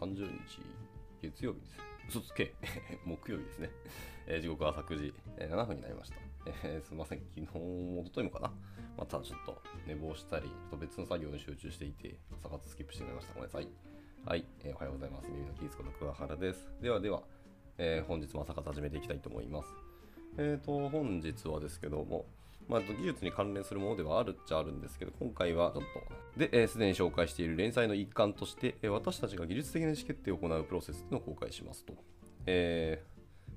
30日月曜日です。嘘つけ 木曜日ですね。えー、時刻は昨時、えー、7分になりました。えー、すみません、昨日、おとといもかな。またちょっと寝坊したり、ちょっと別の作業に集中していて、朝活スキップしてみました。ごめんなさい。はい、えー、おはようございます。耳のキースこと桑原です。ではでは、えー、本日も朝活始めていきたいと思います。えっ、ー、と、本日はですけども、まあ、技術に関連するものではあるっちゃあるんですけど、今回はちょっと、で、す、で、に紹介している連載の一環として、え、私たちが技術的な意思決定を行うプロセスというのを公開しますと。え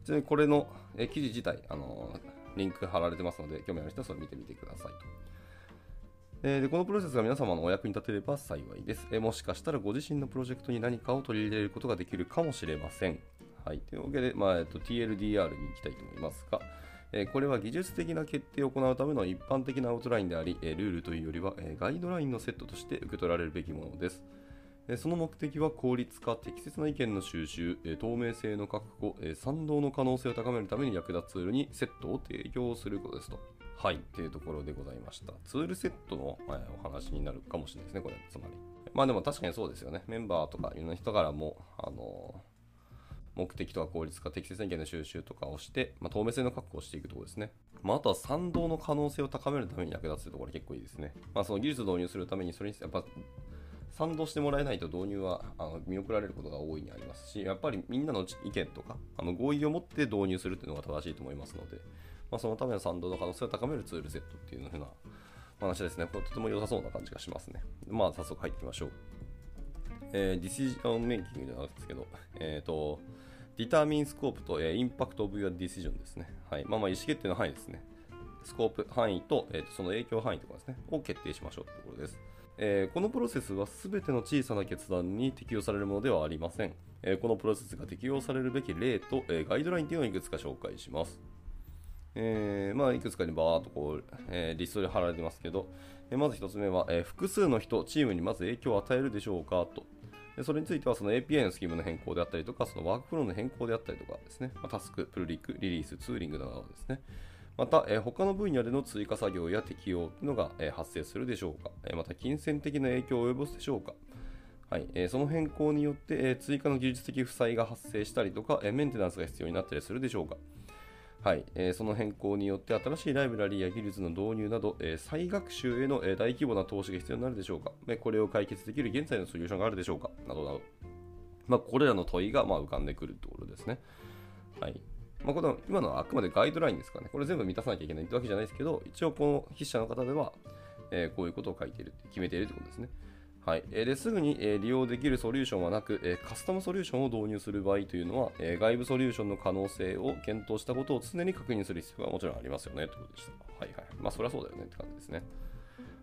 ー、ちなみにこれの、え、記事自体、あの、リンク貼られてますので、興味ある人はそれ見てみてくださいと。えでこのプロセスが皆様のお役に立てれば幸いです、えもしかしたらご自身のプロジェクトに何かを取り入れることができるかもしれません。はい。というわけで、まあえっと、TLDR に行きたいと思いますが、これは技術的な決定を行うための一般的なアウトラインであり、ルールというよりは、ガイドラインのセットとして受け取られるべきものです。その目的は効率化、適切な意見の収集、透明性の確保、賛同の可能性を高めるために役立つツールにセットを提供することですと。はい、というところでございました。ツールセットのお話になるかもしれないですね、これ、つまり。まあでも確かにそうですよね。メンバーとかいろんな人からも、あの目的とか効率化、適切な意見の収集とかをして、まあ、透明性の確保をしていくところですね。まあ、あとは賛同の可能性を高めるために役立つところ結構いいですね。まあ、その技術を導入するために、それにやっぱ賛同してもらえないと導入はあの見送られることが大いにありますし、やっぱりみんなの意見とかあの合意を持って導入するっていうのが正しいと思いますので、まあ、そのための賛同の可能性を高めるツールセットっていうふうな話ですね。これとても良さそうな感じがしますね。まあ、早速入っていきましょう。えー、ディシジョンメイキングじゃなくですけど、えっ、ー、と、Determine scope と、えー、 impact of your decision ですね。はい。まあまあ意思決定の範囲ですね。スコープ範囲と、えーと、その影響範囲とかですね、を決定しましょうというところです。えー、このプロセスは全ての小さな決断に適用されるものではありません。えー、このプロセスが適用されるべき例と、えー、ガイドラインというのをいくつか紹介します。え、まあ、いくつかにバーっとこう、えー、リストで貼られてますけど、え、まず1つ目は、え、複数の人、チームにまず影響を与えるでしょうかと。でそれについてはその API のスキームの変更であったりとか、そのワークフローの変更であったりとかですね、まあ、タスク、プルリック、リリース、ツーリングなどですね。また、え、他の分野での追加作業や適用というのが、え、発生するでしょうか、え、また、金銭的な影響を及ぼすでしょうか、はい。え、その変更によって、え、追加の技術的負債が発生したりとか、え、メンテナンスが必要になったりするでしょうか、はいえー、その変更によって新しいライブラリーや技術の導入など、えー、再学習への、えー、大規模な投資が必要になるでしょうか、え、これを解決できる現在のソリューションがあるでしょうかなどなど、まあ、これらの問いが、まあ、浮かんでくるところですね。はいまあ、この今のはあくまでガイドラインですからね。これ全部満たさなきゃいけないってわけじゃないですけど、一応この筆者の方では、え、こういうことを書いている、決めているということですね。はい、ですぐに利用できるソリューションはなく、カスタムソリューションを導入する場合というのは、外部ソリューションの可能性を検討したことを常に確認する必要がもちろんありますよねということでした。はいはい。まあ、そりゃそうだよねって感じですね。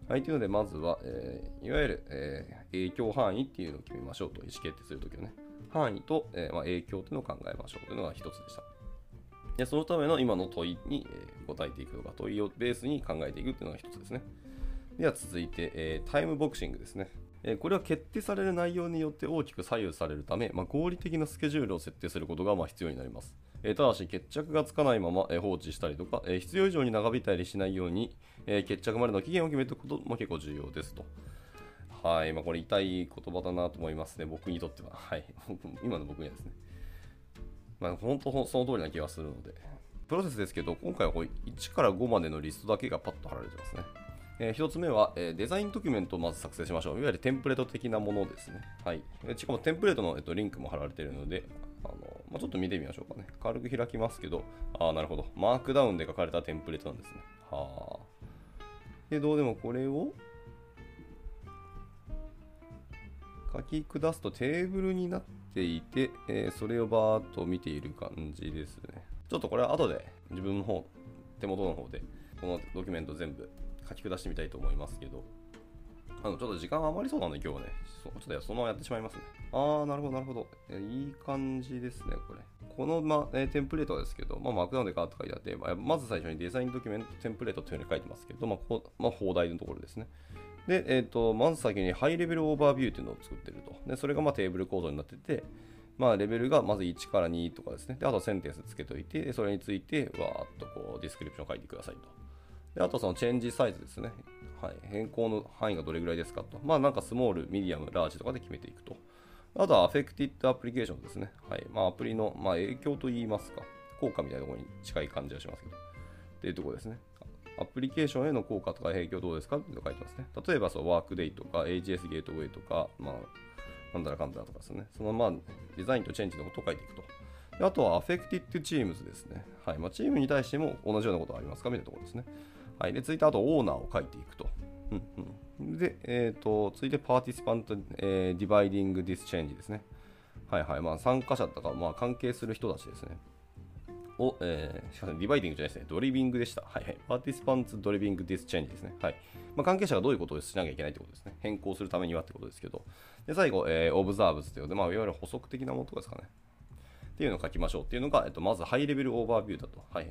はい、というので、まずは、えー、いわゆる、えー、影響範囲っていうのを決めましょうと、意思決定するときはね。範囲と、えー、まあ、影響というのを考えましょうというのが一つでした。でそのための今の問いに、え答えていくとか、問いをベースに考えていくというのが一つですね。では続いて、えタイムボクシングですね。えこれは決定される内容によって大きく左右されるため、まあ、合理的なスケジュールを設定することがま必要になります。えただし、決着がつかないまま、え放置したりとか、え必要以上に長引いたりしないように、え決着までの期限を決めておくことも結構重要ですと。はい、まあ、これ痛い言葉だなと思いますね、僕にとっては。はい、今の僕にはですね。まあ、本当その通りな気がするので。プロセスですけど、今回はこう1から5までのリストだけがパッと貼られてますね。えー、1つ目は、えー、デザインドキュメントをまず作成しましょう。いわゆるテンプレート的なものですね。はい。しかもテンプレートの、えっと、リンクも貼られているので、あのまあ、ちょっと見てみましょうかね。軽く開きますけど、ああ、なるほど。マークダウンで書かれたテンプレートなんですね。はあ。で、どうでもこれを書き下すとテーブルになっていて、えー、それをバーっと見ている感じですね。ちょっとこれは後で自分の方、手元の方でこのドキュメント全部書き下してみたいと思いますけど、あのちょっと時間余りそうなので今日はね、ちょっとそのままやってしまいますね。あー、なるほど、なるほど。えいい感じですね、これ。この、まえテンプレートですけど、まあ、マークダウンでガーッと書いてあって、まあ、まず最初に Design Document Template というふうに書いてますけど、まあ、こまあ、表題のところですね。で、えっ、ー、と、まず先に High Level Overview というのを作ってると。で、それがまあテーブル構造になってて、まあ、レベルがまず1から2とかですね。で、あとセンテンスつけといて、それについて、わーっとこう、 description 書いてくださいと。であとその change size ですね。はい、変更の範囲がどれぐらいですかと。まあなんかスモール、ミディアム、ラージとかで決めていくと。あとは Affected Application ですね。はい。まあ、アプリの、まあ、影響といいますか、効果みたいなところに近い感じがしますけど。っていうところですね。アプリケーションへの効果とか影響どうですかって書いてますね。例えば、そう、 Workday とか、AGS Gateway とか、まあ、なんだらかんだらとかですね。そのまあ、デザインとチェンジのことを書いていくと。であとは、 Affected Teams ですね。はい。まあ、チームに対しても同じようなことがありますかみたいなところですね。はい。で、続いて、あと、オーナーを書いていくと。うんうん、で、え、ー、と、続いて、 participant、えー、 dividing this change ですね。はいはい。まあ、参加者とか、まあ、関係する人たちですね。を、えー、しかし dividing じゃないですね。 driving でした。はいはい。 participants driving this change ですね。はい。まあ、関係者がどういうことをしなきゃいけないってことですね。変更するためにはってことですけど。で、最後、えー、 observers ということで、まあ、いわゆる補足的なものとかですかね。っていうのを書きましょうっていうのが、えっと、まず High Level Overview だと。はい。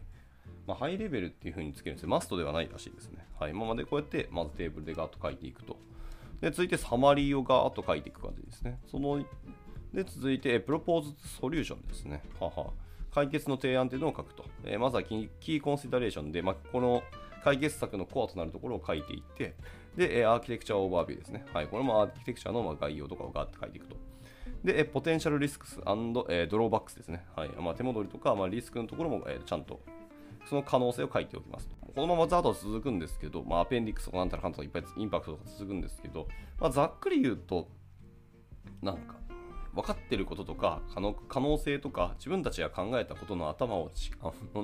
まあ、ハイレベルっていう風につけるんですよ。マストではないらしいですね。はい。まあ、で、こうやって、まずテーブルでガーッと書いていくと。で、続いてサマリーをガーッと書いていく感じですね。その、で、続いて、プロポーズソリューションですね。はは。解決の提案というのを書くと。えー、まずはキーコンシダレーションで、まあ、この解決策のコアとなるところを書いていって、で、アーキテクチャオーバービューですね。はい、これもアーキテクチャのま概要とかをガーって書いていくと。で、ポテンシャルリスクスドローバックスですね。はいまあ、手戻りとか、まあ、リスクのところも、え、ちゃんとその可能性を書いておきますと。このままざっと続くんですけど、まあ、アペンディックスとかなんたらかんたらいっぱいインパクトとか続くんですけど、まあ、ざっくり言うと、なんか、分かってることとか可能可能性とか自分たちが考えたことの頭を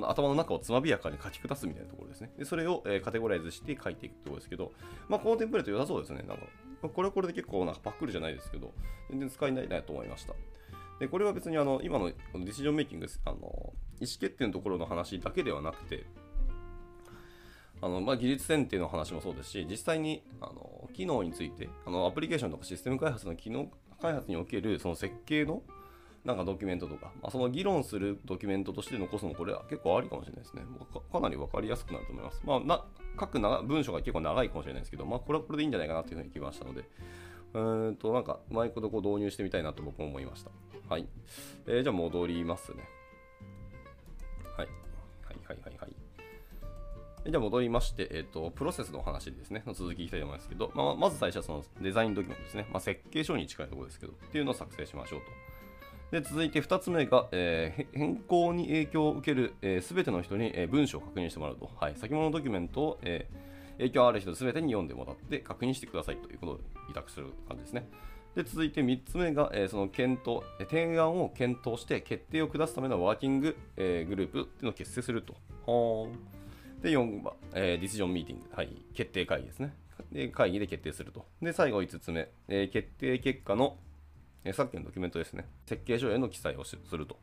頭の中をつまびやかに書き下すみたいなところですね。でそれを、えー、カテゴライズして書いていくところですけど、まあ、このテンプレート良さそうですね。なんかこれはこれで結構なんかパックルじゃないですけど、全然使いないなと思いました。でこれは別にあの今のこのディシジョンメイキングあの意思決定のところの話だけではなくて、あのまあ、技術選定の話もそうですし、実際にあの機能についてあの、アプリケーションとかシステム開発の機能開発におけるその設計のなんかドキュメントとか、まあ、その議論するドキュメントとして残すのこれは結構ありかもしれないですね。かなり分かりやすくなると思います。まあ、な書くな文章が結構長いかもしれないですけど、まあ、これはこれでいいんじゃないかなというふうに聞きましたので、うんとなんかうまいことこう導入してみたいなと僕も思いました。はい。えー、じゃあ戻りますね。はい。はいはいはいはい。じゃあ戻りまして、えっ、ー、と、プロセスの話ですね、の続きいきたいと思いますけど、まあ、まず最初はそのデザインドキュメントですね。まあ、設計書に近いところですけど、っていうのを作成しましょうと。で、続いて2つ目が、えー、変更に影響を受けるすべ、えー、ての人に、え、文章を確認してもらうと。はい。先物ドキュメントを、えー、影響ある人すべてに読んでもらって確認してくださいということ委託する感じですね。で続いて3つ目が、えー、その検討、提案を検討して決定を下すためのワーキング、えー、グループっていうのを結成すると。はで、4番、えー、ディシジョンミーティング、はい、決定会議ですね。で、会議で決定すると。で、最後5つ目、えー、決定結果の、えー、さっきのドキュメントですね。設計書への記載をすると。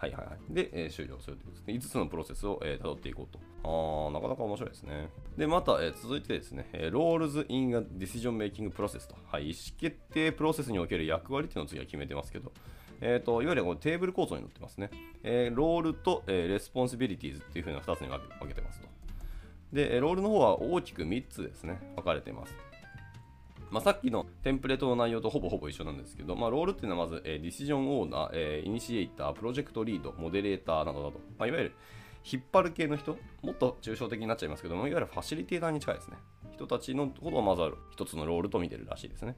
はいはいはい。で、えー、終了するということですね。5つのプロセスを、えー、辿っていこうと。あー、なかなか面白いですね。で、また、えー、続いてですね、えー、Roles in a Decision Making Process と。はい、意思決定プロセスにおける役割っていうのを次は決めてますけど、えーと、いわゆるこのテーブル構造になってますね。えー、 role と、えー、 responsibilities っていう風な2つに分けてますと。で、 role の方は大きく3つですね、分かれています。まあ、さっきのテンプレートの内容とほぼほぼ一緒なんですけど、まあ、 role っていうのはまず、えー、 decision owner、えー、イニシエイター、 project lead、 moderator などなど、まあ、いわゆる引っ張る系の人、もっと抽象的になっちゃいますけども、いわゆるファシリテーターに近いですね。人たちのことをまず一つの role と見てるらしいですね。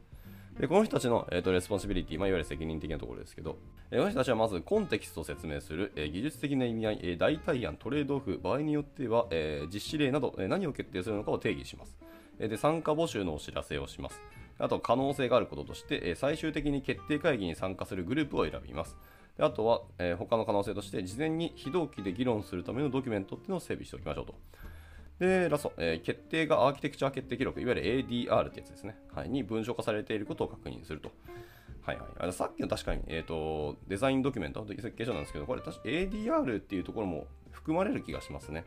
でこの人たちの、えーと、 responsibility、まあ、いわゆる責任的なところですけど、えー、この人たちはまずコンテキストを説明する、えー、技術的な意味合い、えー、代替案、トレードオフ、場合によっては、え実施例など、え何を決定するのかを定義します。で参加募集のお知らせをします。あと、可能性があることとして、最終的に決定会議に参加するグループを選びます。であとは、え他の可能性として、事前に非同期で議論するためのドキュメントっていうのを整備しておきましょうと。で、ラスト、えー、決定がアーキテクチャ決定記録、いわゆる ADR ってやつですね。はい、に文書化されていることを確認すると。はいはい。あさっきの確かに、えーと、デザインドキュメント、設計書なんですけど、これ確か ADR っていうところも含まれる気がしますね。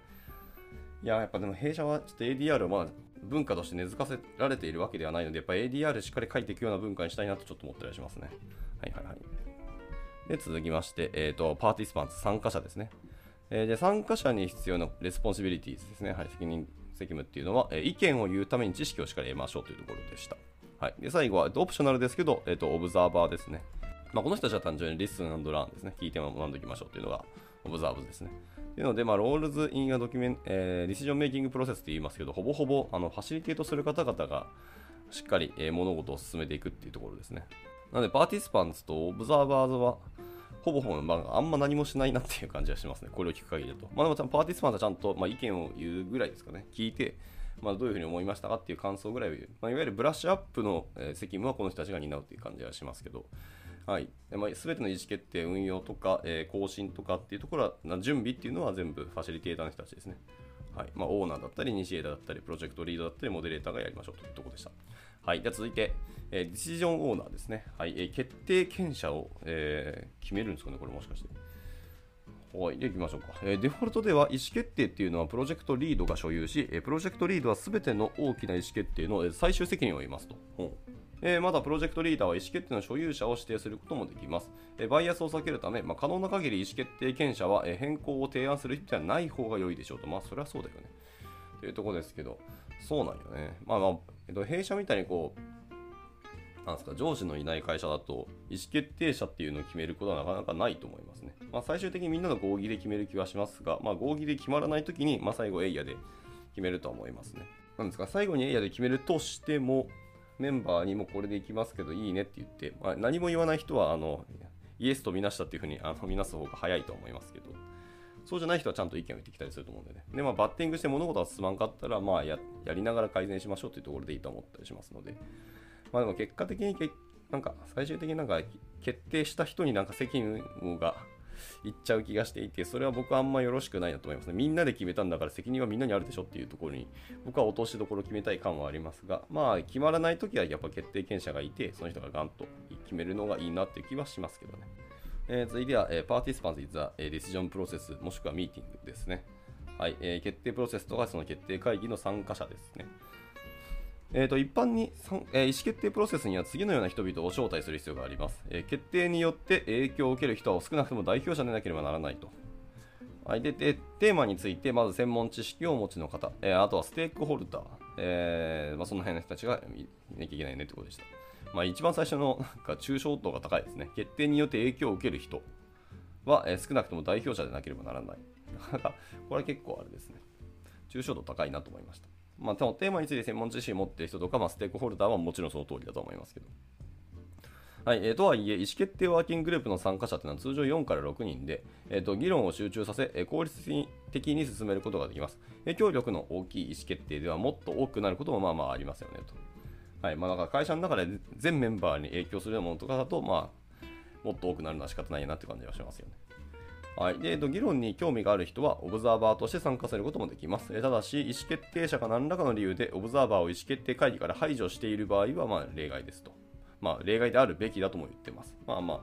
いや、やっぱでも弊社はちょっと ADR をまあ文化として根付かせられているわけではないので、やっぱ ADR しっかり書いていくような文化にしたいなとちょっと思ったりしますね。はいはいはい。で、続きまして、えっ、ー、と、 participants、参加者ですね。えー、で参加者に必要な responsibility ですね、はい、責任責務っていうのは、えー、意見を言うために知識をしっかり得ましょうというところでした。はい、で最後は、オプショナルですけど、えーと、オブザーバーですね。まあ、この人たちは単純に listen learn ですね。聞いて学んでおきましょうというのが、 observe ですね。というので、まあ、 Roles in a documen、えー、 decision making process って言いますけど、ほぼほぼあのファシリテートする方々がしっかり、えー、物事を進めていくっていうところですね。なので、パーティスパンツとオブザーバーズは、ほぼほぼ、まあ、あんま何もしないなっていう感じがしますね。これを聞く限りだと。まあ、でも、パーティスパンツはちゃんと、まあ、意見を言うぐらいですかね。聞いて、まあ、どういうふうに思いましたかっていう感想ぐらいを言う。まあ、いわゆるブラッシュアップの、責務はこの人たちが担うっていう感じがしますけど、はい。まあ、全ての意思決定、運用とか、えー、更新とかっていうところは、準備っていうのは全部ファシリテーターの人たちですね。はいまあ、オーナーだったり、イニシエーターだったり、プロジェクトリードだったり、モデレーターがやりましょうというところでした。はい、では続いて、えー、ディシジョンオーナーですね。はい、えー、決定権者を、えー、決めるんですかね、これもしかして。はい、で、いきましょうか、えー。デフォルトでは意思決定っていうのはプロジェクトリードが所有し、えー、プロジェクトリードは全ての大きな意思決定のえ最終責任を負いますと。うんえー、まだプロジェクトリーダーは意思決定の所有者を指定することもできます。え、バイアスを避けるため、まあ、可能な限り意思決定権者は、え、変更を提案する人ではない方が良いでしょうと。まあ、それはそうだよね。というところですけど、そうなんよね。まあまあ、えっと、弊社みたいにこう、なんすか、上司のいない会社だと、意思決定者っていうのを決めることはなかなかないと思いますね。まあ、最終的にみんなの合議で決める気はしますが、まあ、合議で決まらないときに、まあ、最後エイヤで決めるとは思いますね。なんですか、最後にエイヤで決めるとしても、メンバーにもこれでいきますけどいいねって言って、まあ、何も言わない人はあのイエスとみなしたっていうふうにあのみなす方が早いと思いますけど、そうじゃない人はちゃんと意見を言ってきたりすると思うんでね。で、まあ、バッティングして物事が進まんかったら、まあや、やりながら改善しましょうというところでいいと思ったりしますので、まあでも結果的にけなんか最終的になんか決定した人になんか責任がいっちゃう気がしていて、それは僕はあんまよろしくないなと思いますね。みんなで決めたんだから責任はみんなにあるでしょっていうところに、僕は落としどころ決めたい感はありますが、まあ、決まらないときはやっぱ決定権者がいて、その人がガンと決めるのがいいなっていう気はしますけどね。えー、続いては、えー、 Participants in a decision process もしくはミーティングですね。はい、えー、決定プロセスとかその決定会議の参加者ですね。えーと、一般に、えー、意思決定プロセスには次のような人々を招待する必要があります、えー、決定によって影響を受ける人は少なくとも代表者でなければならないと。はい、ででテーマについてまず専門知識をお持ちの方、えー、あとはステークホルダー、えーまあ、その辺の人たちが見なきゃいけないねってことでした。まあ、一番最初のなんか抽象度が高いですね。決定によって影響を受ける人は、えー、少なくとも代表者でなければならない。なかなかこれは結構あれですね。抽象度高いなと思いました。まあ、テーマについて専門知識を持っている人とか、まあ、ステークホルダーはもちろんその通りだと思いますけど。はい、えー、とはいえ、意思決定ワーキンググループの参加者というのは通常4から6人で、えーと、議論を集中させ、え、効率的に進めることができます。影響力の大きい意思決定ではもっと多くなることもまあまあありますよねと。はいまあ、だから会社の中で全メンバーに影響するようなものとかだと、まあ、もっと多くなるのは仕方ないなって感じがしますよね。はい。で、えっと議論に興味がある人は、オブザーバーとして参加することもできます。えただし、意思決定者が何らかの理由で、オブザーバーを意思決定会議から排除している場合は、まあ、例外ですと。まあ、例外であるべきだとも言ってます。まあまあ、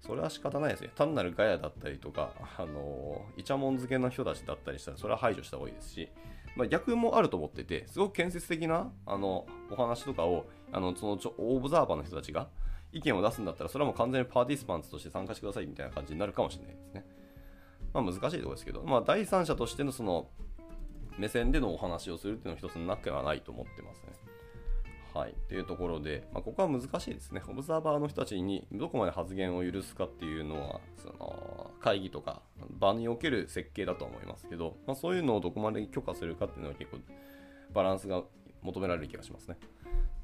それは仕方ないですね。単なるガヤだったりとか、あのー、イチャモン漬けの人たちだったりしたら、それは排除した方がいいですし、まあ、逆もあると思ってて、すごく建設的なあのお話とかを、あのそのオブザーバーの人たちが意見を出すんだったら、それはもう完全にパーティスパンツとして参加してくださいみたいな感じになるかもしれないですね。まあ、難しいところですけど、まあ、第三者としてのその目線でのお話をするっていうのは一つの中ではないと思ってますね。はい。というところで、まあ、ここは難しいですね。オブザーバーの人たちにどこまで発言を許すかっていうのは、その会議とか場における設計だと思いますけど、まあ、そういうのをどこまで許可するかっていうのは結構バランスが求められる気がしますね。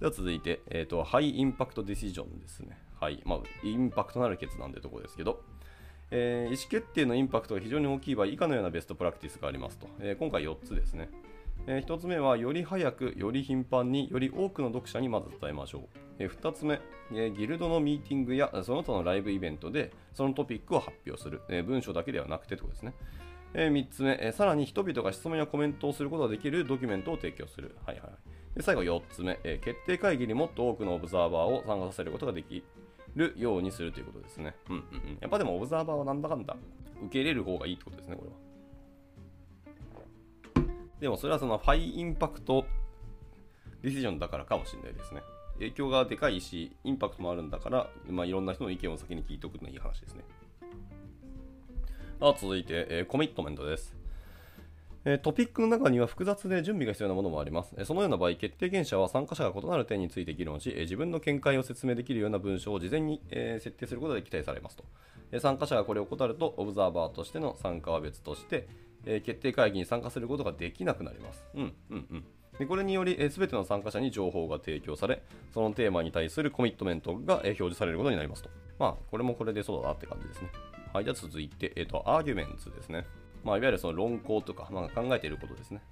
では続いて、えっ、ー、と、ハイインパクトディシジョンですね。はい。まあ、インパクトのある決断というところですけど、えー、意思決定のインパクトが非常に大きい場合、以下のようなベストプラクティスがありますと。えー、今回4つですね。えー、1つ目は、より早く、より頻繁に、より多くの読者にまず伝えましょう。え、2つ目、え、ギルドのミーティングやその他のライブイベントで、そのトピックを発表する。え、文章だけではなくてということですね。え、3つ目、え、さらに人々が質問やコメントをすることができるドキュメントを提供する。はいはい。で最後4つ目、え、決定会議にもっと多くのオブザーバーを参加させることができるようにするということですね。うんうんうん。やっぱでもオブザーバーはなんだかんだ受け入れる方がいいってことですね、これは。でもそれはそのハイインパクトディシジョンだからかもしれないですね。影響がでかいし、インパクトもあるんだから、まあ、いろんな人の意見を先に聞いておくのはいい話ですね。あ続いて、えー、コミットメントです。トピックの中には複雑で準備が必要なものもあります。そのような場合、決定権者は参加者が異なる点について議論し、自分の見解を説明できるような文章を事前に設定することで期待されますと。参加者がこれを怠ると、オブザーバーとしての参加は別として、決定会議に参加することができなくなります。うん、うん、うん。でこれにより、えー、全ての参加者に情報が提供され、そのテーマに対するコミットメントが、表示されることになりますと。まあ、これもこれでそうだなって感じですね。はい、じゃあ続いて、えっ、ー、と、アーギュメンツですね。まあ、いわゆるその論考とか、まあ、考えていることですね。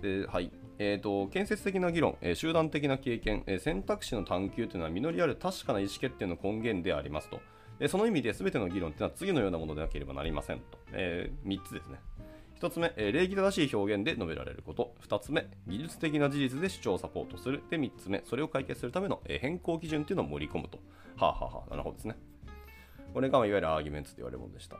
で、はい。えーと、建設的な議論、えー、集団的な経験、えー、選択肢の探求というのは実りある確かな意思決定の根源でありますと。えー、その意味で全ての議論というのは次のようなものでなければなりませんと。え3つですね。1つ目、えー、礼儀正しい表現で述べられること。2つ目、技術的な事実で主張をサポートする。で、3つ目、それを解決するための、え、変更基準というのを盛り込むと。はあ、はあはあ、なるほどですね。これがいわゆるアーギュメンツと言われるものでした。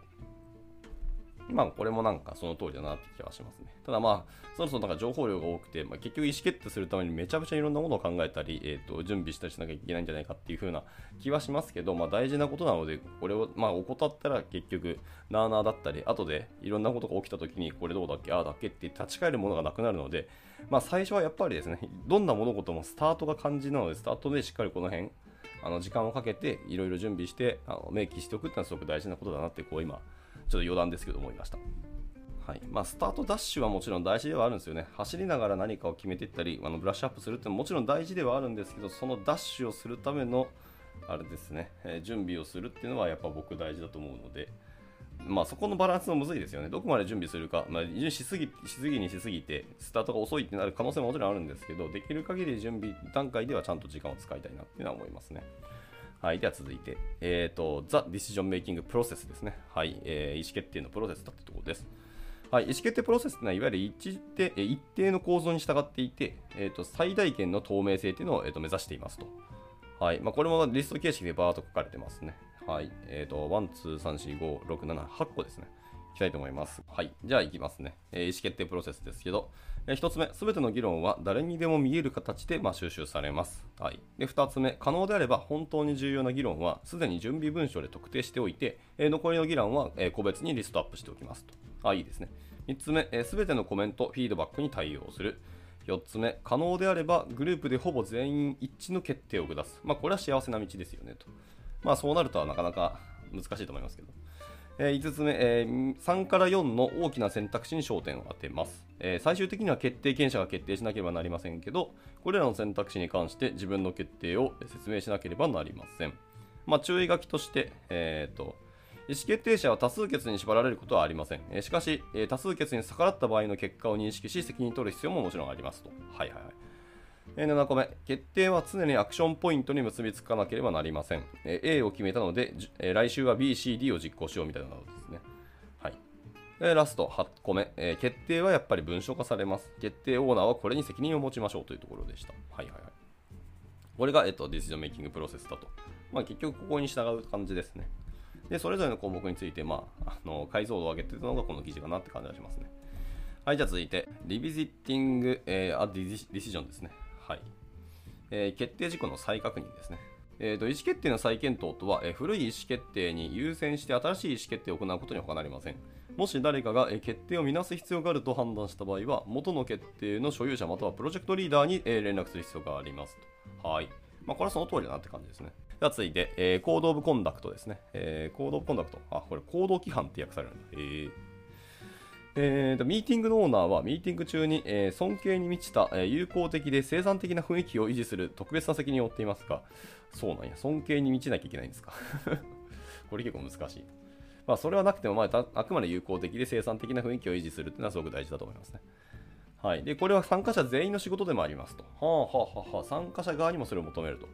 まあ、これもなんかその通りだなって気はしますね。ただまあ、そろそろなんか情報量が多くて、まあ、結局意思決定するためにめちゃめちゃいろんなものを考えたり、えー、と準備したりしなきゃいけないんじゃないかっていう風な気はしますけど、まあ、大事なことなので、これをまあ怠ったら結局、なあなあだったり、後でいろんなことが起きた時に、これどうだっけ、ああだっけって立ち返るものがなくなるので、まあ、最初はやっぱりですね、どんな物事もスタートが肝心なので、スタートでしっかりこの辺、あの時間をかけていろいろ準備してあの明記しておくっていうのはすごく大事なことだなってこう今ちょっと余談ですけど思いました。はいまあ、スタートダッシュはもちろん大事ではあるんですよね。走りながら何かを決めていったり、あのブラッシュアップするってももちろん大事ではあるんですけど、そのダッシュをするための、あれですね、えー、準備をするっていうのはやっぱ僕大事だと思うので、まあ、そこのバランスもむずいですよね。どこまで準備するか、まあ、しすぎしすぎにしすぎて、スタートが遅いってなる可能性ももちろんあるんですけど、できる限り準備段階ではちゃんと時間を使いたいなっていうのは思いますね。はい、では続いて、えっ、ー、と、 The Decision Making Process ですね。はい、えー、意思決定のプロセスだってところです。はい、意思決定プロセスというのは、いわゆる一定一定の構造に従っていて、えーと、最大限の透明性というのを、えーと、目指していますと。はいまあ、これもリスト形式でバーっと書かれてますね。はい。えっ、ー、と、1、2、3、4、5、6、7、8個ですね。きたいと思います。はい。じゃあ、いきますね。えー、意思決定プロセスですけど、えー、1つ目、すべての議論は誰にでも見える形で、まあ、収集されます。はい。で、2つ目、可能であれば本当に重要な議論は、すでに準備文書で特定しておいて、えー、残りの議論は、え、個別にリストアップしておきますと。あ、いいですね。3つ目、す、べ、てのコメント、フィードバックに対応する。4つ目、可能であればグループでほぼ全員一致の決定を下す。まあ、これは幸せな道ですよねと。まあ、そうなるとはなかなか難しいと思いますけど。えー、5つ目、えー、3から4の大きな選択肢に焦点を当てます、えー、最終的には決定権者が決定しなければなりませんけど、これらの選択肢に関して自分の決定を説明しなければなりません。まあ、注意書きとして、えーと意思決定者は多数決に縛られることはありません。えしかし、え多数決に逆らった場合の結果を認識し、責任を取る必要ももちろんありますと。はいはいはい。7個目、決定は常にアクションポイントに結びつかなければなりません。A を決めたので、来週は B、C、D を実行しようみたいなのですね。はい。ラスト8個目、決定はやっぱり文書化されます。決定オーナーはこれに責任を持ちましょうというところでした。はいはいはい。これが、えっと、 Decision Making Process だと。まあ、結局ここに従う感じですね。で、それぞれの項目について、まあ、あの解像度を上げているのがこの記事かなって感じがしますね。はい、じゃあ続いて、リビジッティング、えー、あディシジョンですね。はい。えー、決定事項の再確認ですね。えーと、意思決定の再検討とは、えー、古い意思決定に優先して新しい意思決定を行うことに他なりません。もし誰かが、えー、決定を見直す必要があると判断した場合は、元の決定の所有者またはプロジェクトリーダーに、えー、連絡する必要がありますと。はい。まあ、これはその通りだなって感じですね。では続いて、えー、 Code of Conduct ですね。えー、 Code of Conduct。あ、これ行動規範って訳されるんだ。えーえーと、ミーティングのオーナーはミーティング中に、えー、尊敬に満ちた、えー、友好的で生産的な雰囲気を維持する特別な責任を負っていますが、そうなんや、尊敬に満ちなきゃいけないんですか？これ結構難しい。まあ、それはなくても、まあ、あくまで友好的で生産的な雰囲気を維持するっていうのはすごく大事だと思いますね。はい。で、これは参加者全員の仕事でもありますと。はあはあはあ、参加者側にもそれを求めると。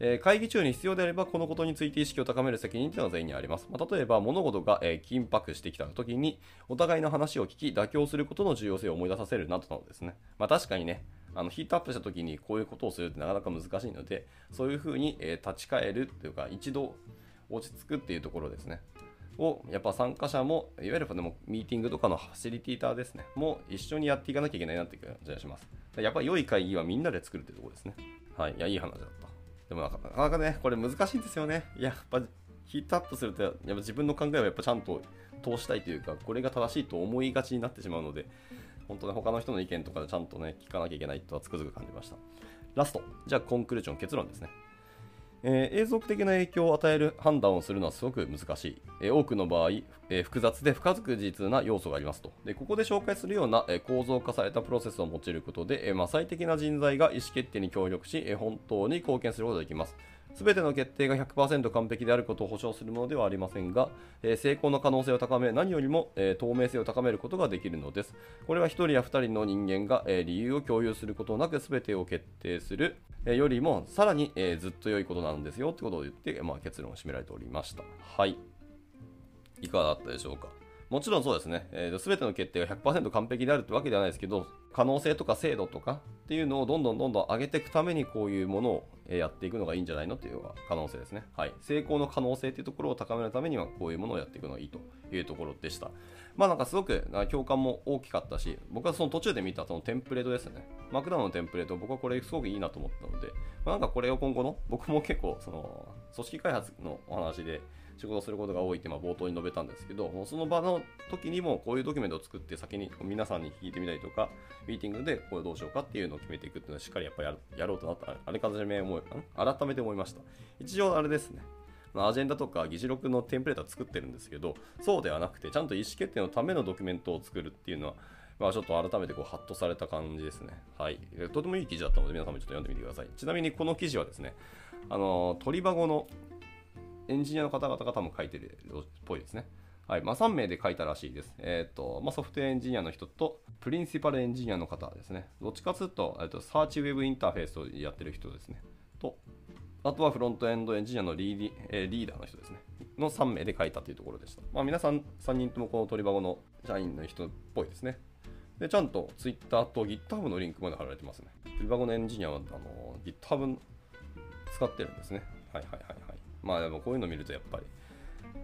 え、会議中に必要であれば、このことについて意識を高める責任というのは全員にあります。まあ、例えば、物事が、え、緊迫してきたときに、お互いの話を聞き、妥協することの重要性を思い出させるなどなどですね。まあ、確かにね、あのヒートアップしたときにこういうことをするってなかなか難しいので、そういうふうに、え、立ち返るというか、一度落ち着くっていうところですね。をやっぱ参加者も、いわゆるでもミーティングとかのファシリティターですね、も一緒にやっていかなきゃいけないなっていう感じがします。やっぱり良い会議はみんなで作るっていうところですね。はい。いや、いい話だった。でもなかなかね、これ難しいんですよね。や、やっぱヒートアップすると、やっぱ自分の考えをやっぱちゃんと通したいというか、これが正しいと思いがちになってしまうので、本当ね、他の人の意見とかでちゃんとね、聞かなきゃいけないとはつくづく感じました。ラスト。じゃあ、コンクルーション、結論ですね。えー永続的な影響を与える判断をするのはすごく難しい。えー多くの場合、えー複雑で不確実な要素がありますと。でここで紹介するような、え構造化されたプロセスを用いることで、えまあ、最適な人材が意思決定に協力し、え本当に貢献することができます。すべての決定が100%完璧であることを保証するものではありませんが、え成功の可能性を高め、何よりも、え透明性を高めることができるのです。これは1人や2人の人間が、え理由を共有することなく全てを決定する、えよりもさらに、えずっと良いことなんですよってことを言って、まあ、結論を締められておりました。はい。いかがだったでしょうか。もちろんそうですね、えー、全ての決定が100%完璧であるってわけではないですけど、可能性とか精度とかっていうのをどんどんどんどん上げていくためにこういうものをやっていくのがいいんじゃないのっていうのが可能性ですね。はい。成功の可能性っていうところを高めるためにはこういうものをやっていくのがいいというところでした。まあなんかすごく共感も大きかったし、僕はその途中で見たそのテンプレートですね。マクダウンのテンプレート、僕はこれすごくいいなと思ったので、まあ、なんかこれを今後の、僕も結構その組織開発のお話で仕事することが多いってまあ冒頭に述べたんですけど、その場の時にもこういうドキュメントを作って先に皆さんに聞いてみたりとか、ミーティングでこれどうしようかっていうのを決めていくっていうのはしっかりやっぱややろうとなった、あれかじめ思い、改めて思いました。一応あれですね。アジェンダとか議事録のテンプレートは作ってるんですけど、そうではなくて、ちゃんと意思決定のためのドキュメントを作るっていうのは、まあ、ちょっと改めてこうハッとされた感じですね。はい。とてもいい記事だったので、皆さんもちょっと読んでみてください。ちなみにこの記事はですね、あの鳥箱のエンジニアの方々が多分書いてるっぽいですね。はい。まあ、3名で書いたらしいです。えっ、と、まあ、ソフトウェアエンジニアの人と、 principal engineer の方ですね。どっちかというと、えっと search web interface をやってる人ですね。と、あとはフロントエンドエンジニアのリーディ、えーリーダーの人ですね。の3名で書いたというところでした。まあ、皆さん3人ともこの鳥箱の社員の人っぽいですね。で、ちゃんと Twitter と GitHub のリンクまで貼られてますね。鳥箱のエンジニアはあの GitHub 使ってるんですね。はいはいはい。まあでもこういうの見るとやっぱり、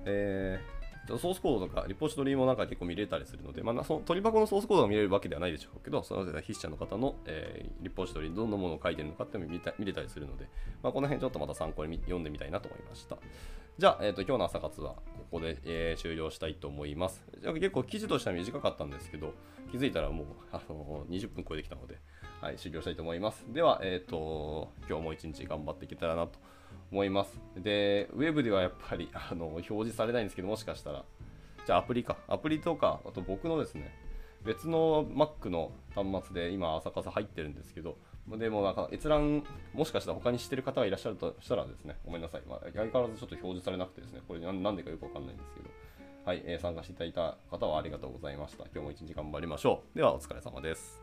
えーソースコードとかリポジトリもなんか結構見れたりするので、まあ、その鳥箱のソースコードが見れるわけではないでしょうけど、その筆者の方の、えーリポジトリにどんなものを書いてるのかっていうのを見た見れたりするので、まあ、この辺ちょっとまた参考に読んでみたいなと思いました。じゃあ、えー、と今日の朝活はここで、えー終了したいと思います。じゃ結構記事としては短かったんですけど、気づいたらもうあの20分超えてきたので、はい、終了したいと思います。では、えっ、と、今日も一日頑張っていけたらなと思います。で、ウェブではやっぱり あの表示されないんですけど、もしかしたら、じゃあアプリか。アプリとか、あと僕のですね、別の Mac の端末で今朝活入ってるんですけど、でもなんか閲覧、もしかしたら他に知ってる方がいらっしゃるとしたらですね、ごめんなさい。まあ、相変わらずちょっと表示されなくてですね、これなんなんでかよくわかんないんですけど、はい、え参加していただいた方はありがとうございました。今日も一日頑張りましょう。ではお疲れ様です。